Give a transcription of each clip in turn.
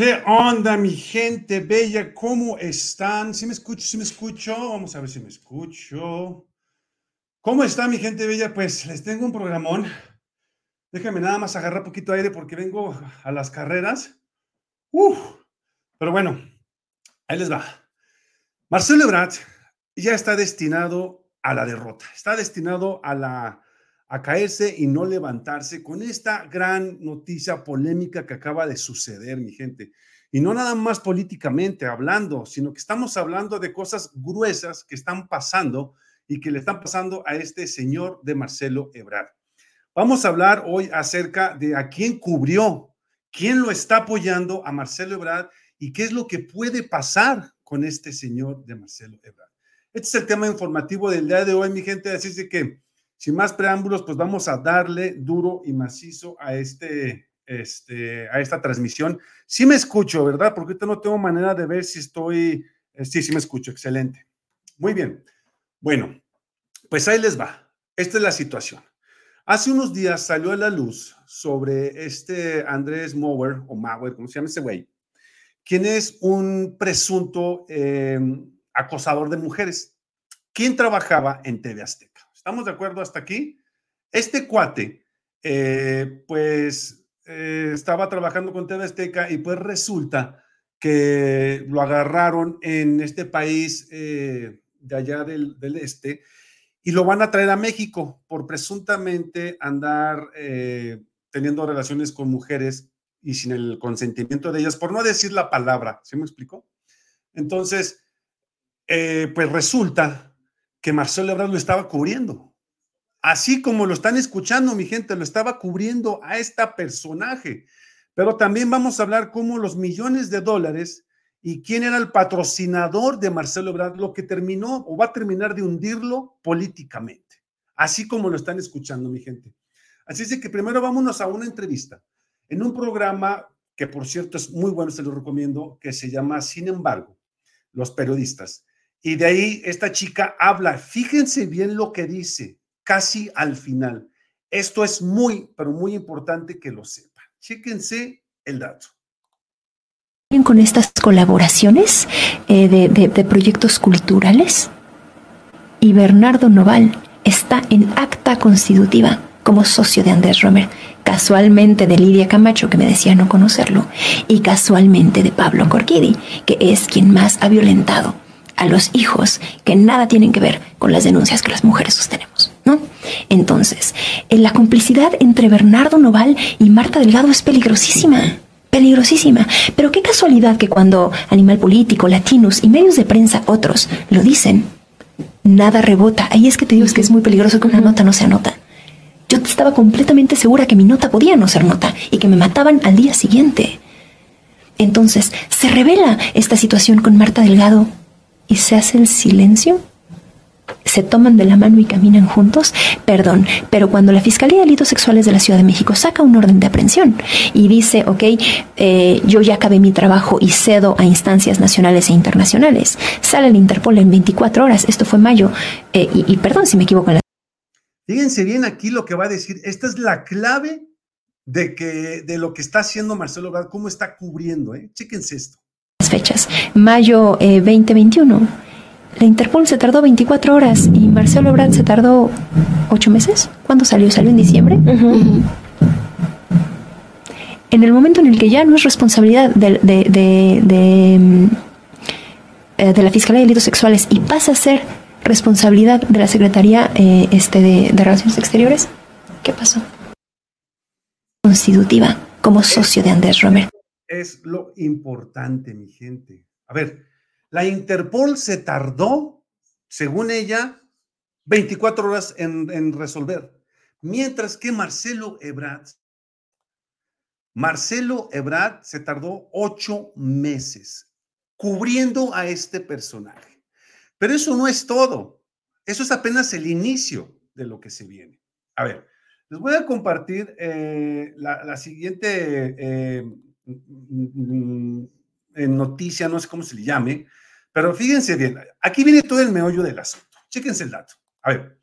¿Qué onda, mi gente bella? ¿Cómo están? ¿Sí me escucho? ¿Sí me escucho? Vamos a ver si me escucho. ¿Cómo está, mi gente bella? Pues les tengo un programón. Déjenme nada más agarrar poquito aire porque vengo a las carreras. Uf, pero bueno, ahí les va. Marcelo Ebrard ya está destinado a la derrota. Está destinado a la a caerse y no levantarse con esta gran noticia polémica que acaba de suceder, mi gente. Y no nada más políticamente hablando, sino que estamos hablando de cosas gruesas que están pasando y que le están pasando a este señor de Marcelo Ebrard. Vamos a hablar hoy acerca de a quién cubrió, quién lo está apoyando a Marcelo Ebrard y qué es lo que puede pasar con este señor de Marcelo Ebrard. Este es el tema informativo del día de hoy, mi gente. Así es que sin más preámbulos, pues vamos a darle duro y macizo a, este, este, a esta transmisión. Sí me escucho, ¿verdad? Porque ahorita no tengo manera de ver si estoy... Eh, sí, sí me escucho, excelente. Muy bien. Bueno, pues ahí les va. Esta es la situación. Hace unos días salió a la luz sobre este Andrés Mower, o Mauer, ¿cómo se llama ese güey? Quien es un presunto em, acosador de mujeres, quien trabajaba en TV Azteca. ¿Estamos de acuerdo hasta aquí? Este cuate, eh, pues, eh, estaba trabajando con TV Azteca y pues resulta que lo agarraron en este país eh, de allá del, este y lo van a traer a México por presuntamente andar teniendo relaciones con mujeres y sin el consentimiento de ellas, por no decir la palabra, ¿se me explicó? Entonces, pues resulta que Marcelo Ebrard lo estaba cubriendo. Así como lo están escuchando, mi gente, lo estaba cubriendo a esta personaje. Pero también vamos a hablar cómo los millones de dólares y quién era el patrocinador de Marcelo Ebrard, lo que terminó o va a terminar de hundirlo políticamente. Así como lo están escuchando, mi gente. Así es que primero vámonos a una entrevista en un programa que, por cierto, es muy bueno, se lo recomiendo, que se llama Sin embargo, los periodistas. Y de ahí esta chica habla, fíjense bien lo que dice, casi al final. Esto es muy, pero muy importante que lo sepan. Chéquense el dato. Con estas colaboraciones eh, de, proyectos culturales y Bernardo Noval está en acta constitutiva como socio de Andrés Romer, casualmente de Lidia Camacho, que me decía no conocerlo, y casualmente de Pablo Corquidi, que es quien más ha violentado a los hijos que nada tienen que ver con las denuncias que las mujeres sostenemos, ¿no? Entonces, la complicidad entre Bernardo Noval y Marta Delgado es peligrosísima peligrosísima. Pero qué casualidad que cuando Animal Político, Latinos y medios de prensa otros lo dicen, nada rebota. Ahí es que te digo es que es muy peligroso que una nota no sea nota. Yo estaba completamente segura que mi nota podía no ser nota y que me mataban al día siguiente. Entonces, se revela esta situación con Marta Delgado y se hace el silencio, se toman de la mano y caminan juntos, perdón, pero cuando la Fiscalía de Delitos Sexuales de la Ciudad de México saca un orden de aprehensión y dice, ok, eh, yo ya acabé mi trabajo y cedo a instancias nacionales e internacionales, sale el Interpol en 24 horas, esto fue mayo, eh, y, perdón si me equivoco en la... Fíjense bien aquí lo que va a decir, esta es la clave de, que, de lo que está haciendo Marcelo Obrador, cómo está cubriendo, ¿eh? Chéquense esto fechas. Mayo 2021. Eh, la Interpol se tardó 24 horas y Marcelo Ebrard se tardó 8 meses. ¿Cuándo salió? ¿Salió en diciembre? En el momento en el que ya no es responsabilidad de, de, mm, eh, la Fiscalía de Delitos Sexuales y pasa a ser responsabilidad de la Secretaría eh, este de, Relaciones Exteriores, ¿qué pasó? Constitutiva como socio de Andrés Romero es lo importante, mi gente. A ver, la Interpol se tardó, según ella, 24 horas en, resolver, mientras que Marcelo Ebrard, Marcelo Ebrard se tardó ocho meses cubriendo a este personaje. Pero eso no es todo. Eso es apenas el inicio de lo que se viene. A ver, les voy a compartir eh, la, siguiente eh, en noticia, no sé cómo se le llame, pero fíjense bien, aquí viene todo el meollo del asunto. Chéquense el dato. A ver,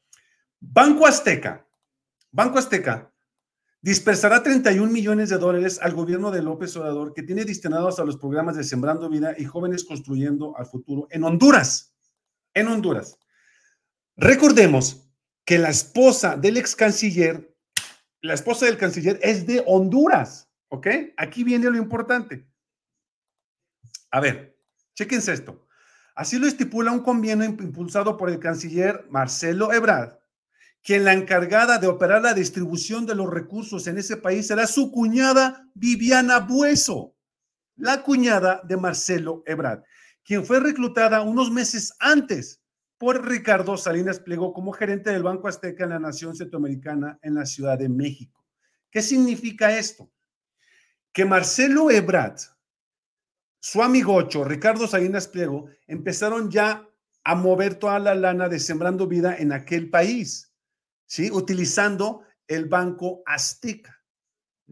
Banco Azteca, Banco Azteca dispersará 31 millones de dólares al gobierno de López Obrador, que tiene destinados a los programas de Sembrando Vida y Jóvenes Construyendo al Futuro en Honduras. En Honduras. Recordemos que la esposa del ex canciller, la esposa del canciller es de Honduras, ¿ok? Aquí viene lo importante. A ver, chequense esto. Así lo estipula un convenio impulsado por el canciller Marcelo Ebrard, quien la encargada de operar la distribución de los recursos en ese país será su cuñada Viviana Bueso, la cuñada de Marcelo Ebrard, quien fue reclutada unos meses antes por Ricardo Salinas Pliego como gerente del Banco Azteca en la Nación Centroamericana en la Ciudad de México. ¿Qué significa esto? Que Marcelo Ebrard su amigocho, Ricardo Salinas Pliego, empezaron ya a mover toda la lana de Sembrando Vida en aquel país, ¿sí? Utilizando el Banco Azteca,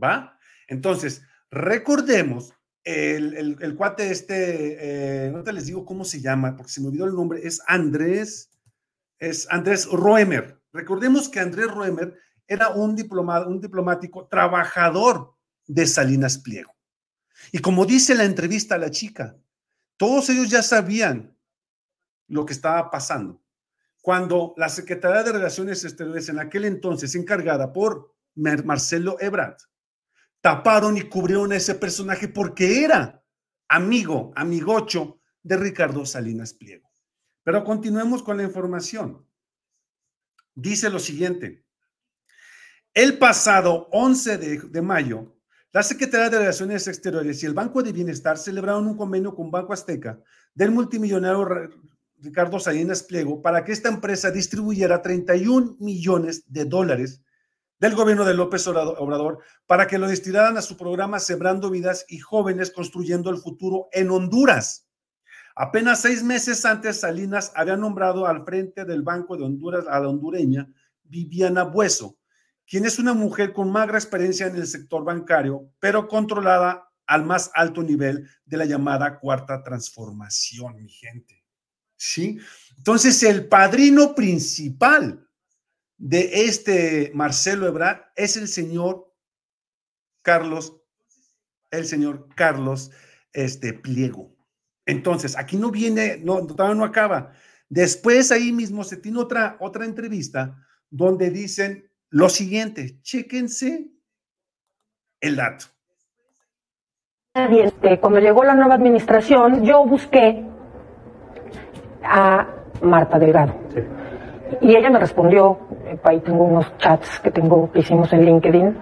¿va? Entonces, recordemos, el, el, cuate este, eh, no te les digo cómo se llama, porque se me olvidó el nombre, es Andrés, es Andrés Roemer. Recordemos que Andrés Roemer era un, diplomado, un diplomático trabajador de Salinas Pliego. Y como dice la entrevista a la chica, todos ellos ya sabían lo que estaba pasando. Cuando la Secretaría de Relaciones Exteriores, en aquel entonces encargada por Marcelo Ebrard, taparon y cubrieron a ese personaje porque era amigo, amigocho de Ricardo Salinas Pliego. Pero continuemos con la información. Dice lo siguiente. El pasado 11 de, de mayo, la Secretaría de Relaciones Exteriores y el Banco de Bienestar celebraron un convenio con Banco Azteca del multimillonario Ricardo Salinas Pliego para que esta empresa distribuyera 31 millones de dólares del gobierno de López Obrador para que lo destinaran a su programa Sembrando Vidas y Jóvenes Construyendo el Futuro en Honduras. Apenas seis meses antes, Salinas había nombrado al frente del Banco de Honduras a la hondureña Viviana Bueso, quien es una mujer con magra experiencia en el sector bancario, pero controlada al más alto nivel de la llamada cuarta transformación, mi gente. ¿Sí? Entonces, el padrino principal de este Marcelo Ebrard es el señor Carlos, el señor Carlos este, Pliego. Entonces, aquí no viene, no, todavía no acaba. Después ahí mismo se tiene otra, otra entrevista donde dicen lo siguiente, chéquense el dato. Este, cuando llegó la nueva administración, yo busqué a Marta Delgado. Y ella me respondió, ahí tengo unos chats que tengo que hicimos en LinkedIn,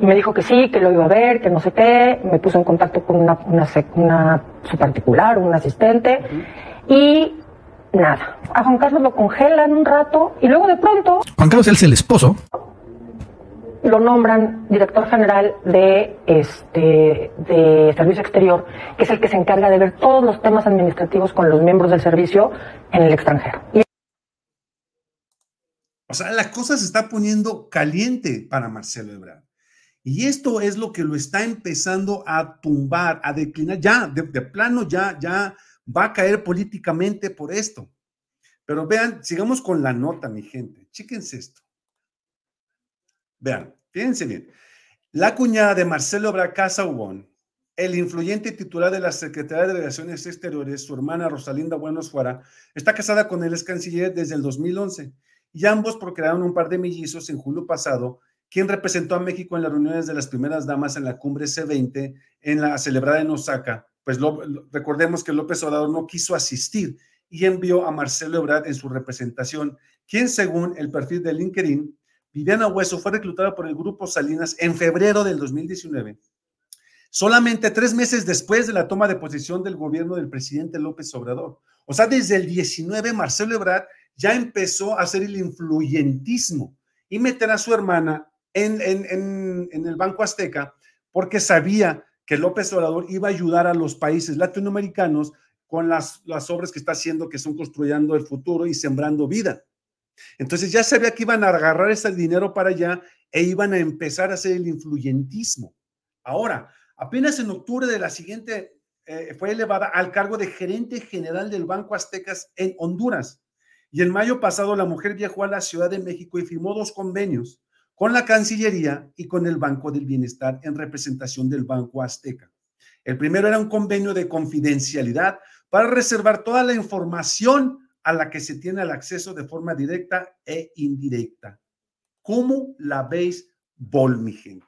y me dijo que sí, que lo iba a ver, que no sé qué, me puso en contacto con una, una, su particular, un asistente, y nada. A Juan Carlos lo congelan un rato, y luego de pronto... Juan Carlos es el esposo lo nombran director general de este de servicio exterior, que es el que se encarga de ver todos los temas administrativos con los miembros del servicio en el extranjero. O sea, la cosa se está poniendo caliente para Marcelo Ebrard. Y esto es lo que lo está empezando a tumbar, a declinar. Ya, de, plano, ya, ya va a caer políticamente por esto. Pero vean, sigamos con la nota, mi gente. Chíquense esto. Vean, fíjense bien. La cuñada de Marcelo Bracasa Ubón, el influyente titular de la Secretaría de Relaciones Exteriores, su hermana Rosalinda Buenos Fuera, está casada con el ex canciller desde el 2011 y ambos procrearon un par de mellizos en julio pasado, quien representó a México en las reuniones de las primeras damas en la cumbre C20 en la celebrada en Osaka. Pues recordemos que López Obrador no quiso asistir y envió a Marcelo Ebrard en su representación, quien según el perfil de LinkedIn Viviana Hueso fue reclutada por el Grupo Salinas en febrero del 2019, solamente tres meses después de la toma de posesión del gobierno del presidente López Obrador. O sea, desde el 19, Marcelo Ebrard ya empezó a hacer el influyentismo y meter a su hermana en, el Banco Azteca porque sabía que López Obrador iba a ayudar a los países latinoamericanos con las obras que está haciendo, que son construyendo el futuro y sembrando vida. Entonces ya sabía que iban a agarrar ese dinero para allá e iban a empezar a hacer el influyentismo. Ahora, apenas en octubre de la siguiente eh, fue elevada al cargo de gerente general del Banco Aztecas en Honduras. Y en mayo pasado la mujer viajó a la Ciudad de México y firmó dos convenios con la Cancillería y con el Banco del Bienestar en representación del Banco Azteca. El primero era un convenio de confidencialidad para reservar toda la información a la que se tiene el acceso de forma directa e indirecta. ¿Cómo la veis, Bol, mi gente?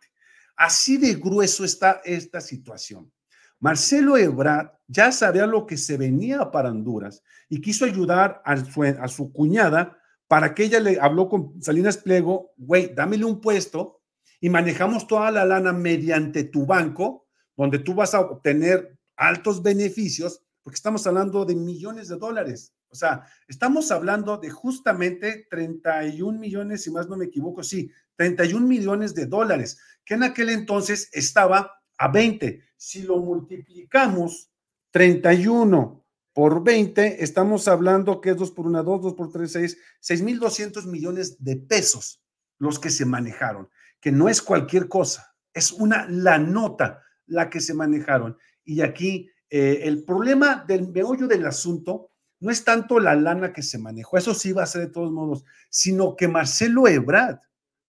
Así de grueso está esta situación. Marcelo Ebrard ya sabía lo que se venía para Honduras y quiso ayudar a su, a su cuñada para que ella le habló con Salinas Pliego, güey, dámele un puesto y manejamos toda la lana mediante tu banco, donde tú vas a obtener altos beneficios, porque estamos hablando de millones de dólares. O sea, estamos hablando de justamente 31 millones, si más no me equivoco, sí, 31 millones de dólares, que en aquel entonces estaba a 20. Si lo multiplicamos, 31 por 20, estamos hablando que es 2 por 1, 2, 2 por 3, 6, 6.200 millones de pesos los que se manejaron, que no es cualquier cosa, es una la nota la que se manejaron. Y aquí eh, el problema del meollo del asunto no es tanto la lana que se manejó, eso sí va a ser de todos modos, sino que Marcelo Ebrard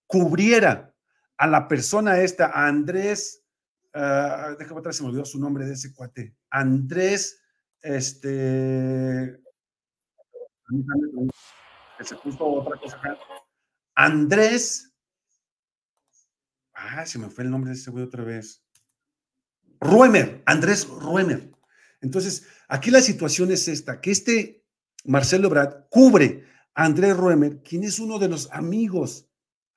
cubriera a la persona esta, Andrés, uh, déjame atrás, se me olvidó su nombre de ese cuate, Andrés este. puso otra cosa Andrés. Ah, se me fue el nombre de ese güey otra vez. Ruemer, Andrés Ruemer. Entonces, aquí la situación es esta, que este Marcelo Brad cubre a Andrés Ruemer, quien es uno de los amigos,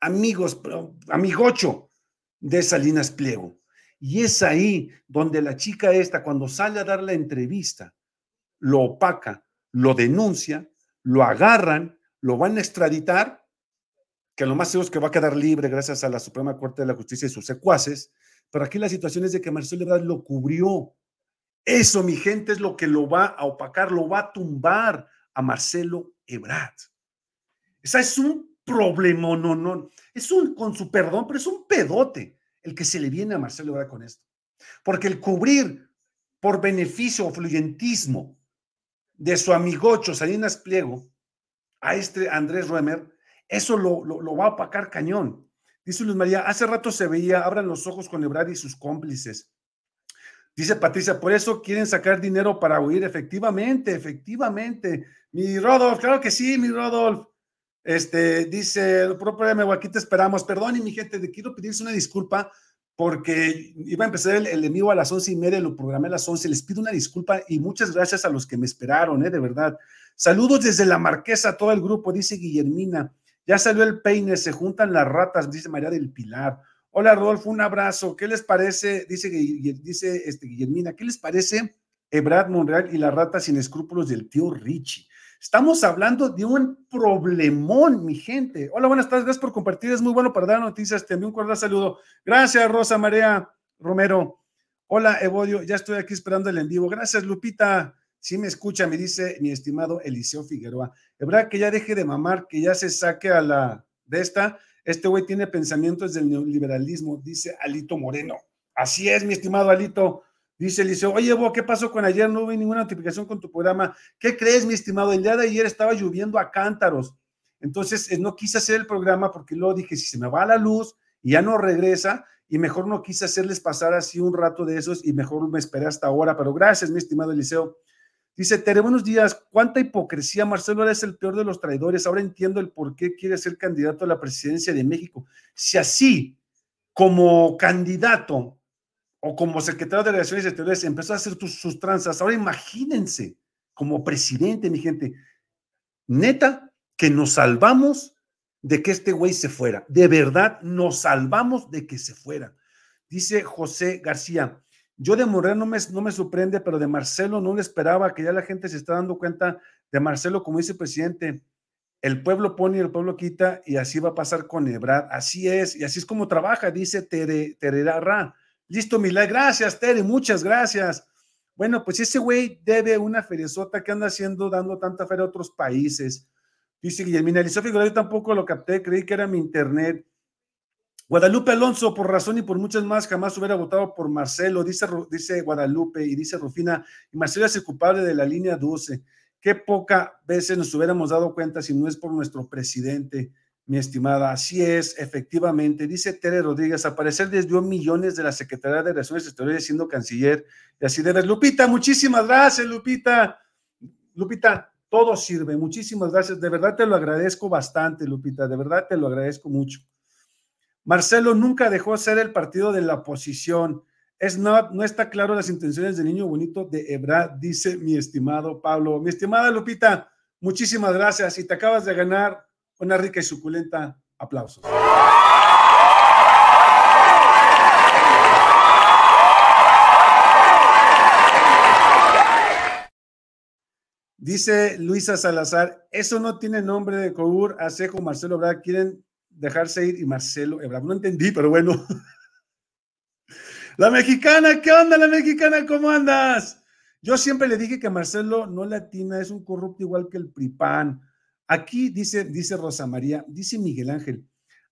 amigos, amigocho de Salinas Pliego. Y es ahí donde la chica esta, cuando sale a dar la entrevista, lo opaca, lo denuncia, lo agarran, lo van a extraditar, que lo más seguro es que va a quedar libre gracias a la Suprema Corte de la Justicia y sus secuaces, pero aquí la situación es de que Marcelo Ebrard lo cubrió. Eso, mi gente, es lo que lo va a opacar, lo va a tumbar a Marcelo Ebrard. Esa es un problema, no, no, es un, con su perdón, pero es un pedote el que se le viene a Marcelo Ebrard con esto. Porque el cubrir por beneficio o fluyentismo de su amigocho Salinas Pliego a este Andrés Ruemer, eso lo, lo, va a opacar cañón. Dice Luis María, hace rato se veía, abran los ojos con Ebrard y sus cómplices. Dice Patricia, por eso quieren sacar dinero para huir. Efectivamente, efectivamente. Mi Rodolf, claro que sí, mi Rodolf. Este, dice, propio aquí te esperamos. Perdón, y mi gente, quiero pedirse una disculpa porque iba a empezar el, envío a las once y media, lo programé a las once. Les pido una disculpa y muchas gracias a los que me esperaron, ¿eh? de verdad. Saludos desde la Marquesa todo el grupo, dice Guillermina. Ya salió el peine, se juntan las ratas, dice María del Pilar. Hola, Rodolfo, un abrazo. ¿Qué les parece? Dice, dice este, Guillermina, ¿qué les parece Ebrad Monreal y la rata sin escrúpulos del tío Richie? Estamos hablando de un problemón, mi gente. Hola, buenas tardes, gracias por compartir. Es muy bueno para dar noticias. Te envío un cordial saludo. Gracias, Rosa María Romero. Hola, Evodio, ya estoy aquí esperando el en vivo. Gracias, Lupita. Si me escucha, me dice mi estimado Eliseo Figueroa. Verdad que ya deje de mamar, que ya se saque a la de esta. Este güey tiene pensamientos del neoliberalismo, dice Alito Moreno. Así es, mi estimado Alito. Dice Eliseo, oye, vos, ¿qué pasó con ayer? No hubo ninguna notificación con tu programa. ¿Qué crees, mi estimado? El día de ayer estaba lloviendo a cántaros. Entonces, eh, no quise hacer el programa porque luego dije, si se me va la luz y ya no regresa, y mejor no quise hacerles pasar así un rato de esos y mejor me esperé hasta ahora. Pero gracias, mi estimado Eliseo. Dice, Tere, buenos días. ¿Cuánta hipocresía? Marcelo es el peor de los traidores. Ahora entiendo el por qué quiere ser candidato a la presidencia de México. Si así, como candidato, o como secretario de Relaciones Exteriores empezó a hacer sus tranzas. Ahora imagínense, como presidente, mi gente, neta, que nos salvamos de que este güey se fuera. De verdad, nos salvamos de que se fuera. Dice José García, yo de Moreno no me, no me sorprende, pero de Marcelo no le esperaba, que ya la gente se está dando cuenta de Marcelo como vicepresidente. El pueblo pone y el pueblo quita, y así va a pasar con Ebrard. Así es, y así es como trabaja, dice Tere, Tererarra. Listo, Milay. Gracias, Tere, muchas gracias. Bueno, pues ese güey debe una feriezota que anda haciendo, dando tanta feria a otros países. Dice Guillermina Elisa yo tampoco lo capté, creí que era mi internet. Guadalupe Alonso, por razón y por muchas más, jamás hubiera votado por Marcelo, dice, dice Guadalupe y dice Rufina, y Marcelo es el culpable de la línea 12. Qué poca veces nos hubiéramos dado cuenta si no es por nuestro presidente. mi estimada. Así es, efectivamente. Dice Tere Rodríguez, aparecer desvió millones de la Secretaría de Relaciones Exteriores siendo canciller. Y así debes. Lupita, muchísimas gracias, Lupita. Lupita, todo sirve. Muchísimas gracias. De verdad te lo agradezco bastante, Lupita. De verdad te lo agradezco mucho. Marcelo nunca dejó ser el partido de la oposición. Es no, está claro las intenciones del niño bonito de Ebrad, dice mi estimado Pablo. Mi estimada Lupita, muchísimas gracias y te acabas de ganar una rica y suculenta aplausos. Dice Luisa Salazar, eso no tiene nombre de Cour, Acejo, Marcelo Ebrard, quieren dejarse ir y Marcelo Ebrard. No entendí, pero bueno. La mexicana, ¿qué onda la mexicana? ¿Cómo andas? Yo siempre le dije que Marcelo no latina, es un corrupto igual que el PRIPAN. Aquí dice, dice Rosa María, dice Miguel Ángel,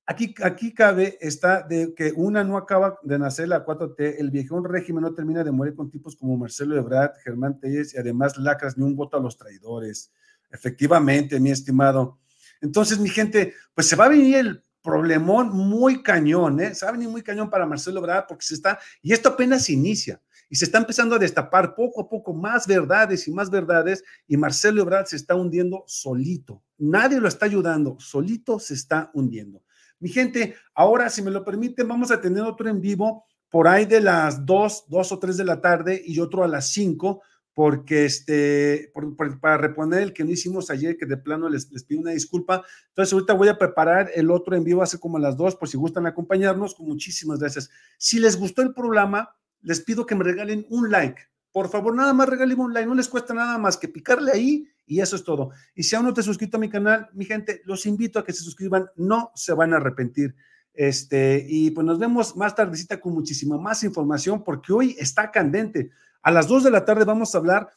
aquí, aquí cabe, está de que una no acaba de nacer la 4T, el viejón régimen no termina de morir con tipos como Marcelo Ebrard, Germán Telles y además lacras ni un voto a los traidores. Efectivamente, mi estimado. Entonces, mi gente, pues se va a venir el problemón muy cañón, ¿eh? Se va a venir muy cañón para Marcelo Ebrard porque se está, y esto apenas inicia y se está empezando a destapar poco a poco más verdades y más verdades y Marcelo Ebrard se está hundiendo solito. Nadie lo está ayudando, solito se está hundiendo. Mi gente, ahora si me lo permiten, vamos a tener otro en vivo por ahí de las 2, 2 o 3 de la tarde y otro a las 5 porque este, para reponer el que no hicimos ayer, que de plano les, les, pido una disculpa. Entonces, ahorita voy a preparar el otro en vivo, hace como las dos, por si gustan acompañarnos, con muchísimas gracias. Si les gustó el programa, les pido que me regalen un like. Por favor, nada más regalen un like, no les cuesta nada más que picarle ahí y eso es todo. Y si aún no te has suscrito a mi canal, mi gente, los invito a que se suscriban, no se van a arrepentir. Este, y pues nos vemos más tardecita con muchísima más información porque hoy está candente. A las 2 de la tarde vamos a hablar,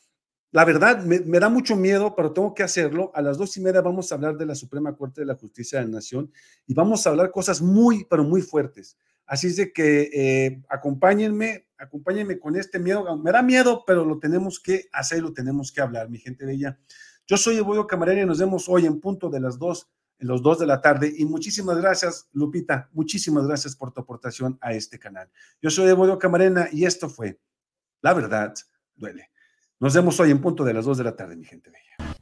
la verdad, me, da mucho miedo, pero tengo que hacerlo. A las dos y media vamos a hablar de la Suprema Corte de la Justicia de la Nación y vamos a hablar cosas muy, pero muy fuertes. Así es de que eh, acompáñenme, acompáñenme con este miedo. Me da miedo, pero lo tenemos que hacer, lo tenemos que hablar, mi gente bella. Yo soy Evoyo Camarena y nos vemos hoy en punto de las dos, en los dos de la tarde. Y muchísimas gracias, Lupita, muchísimas gracias por tu aportación a este canal. Yo soy Evoyo Camarena y esto fue La Verdad Duele. Nos vemos hoy en punto de las dos de la tarde, mi gente bella.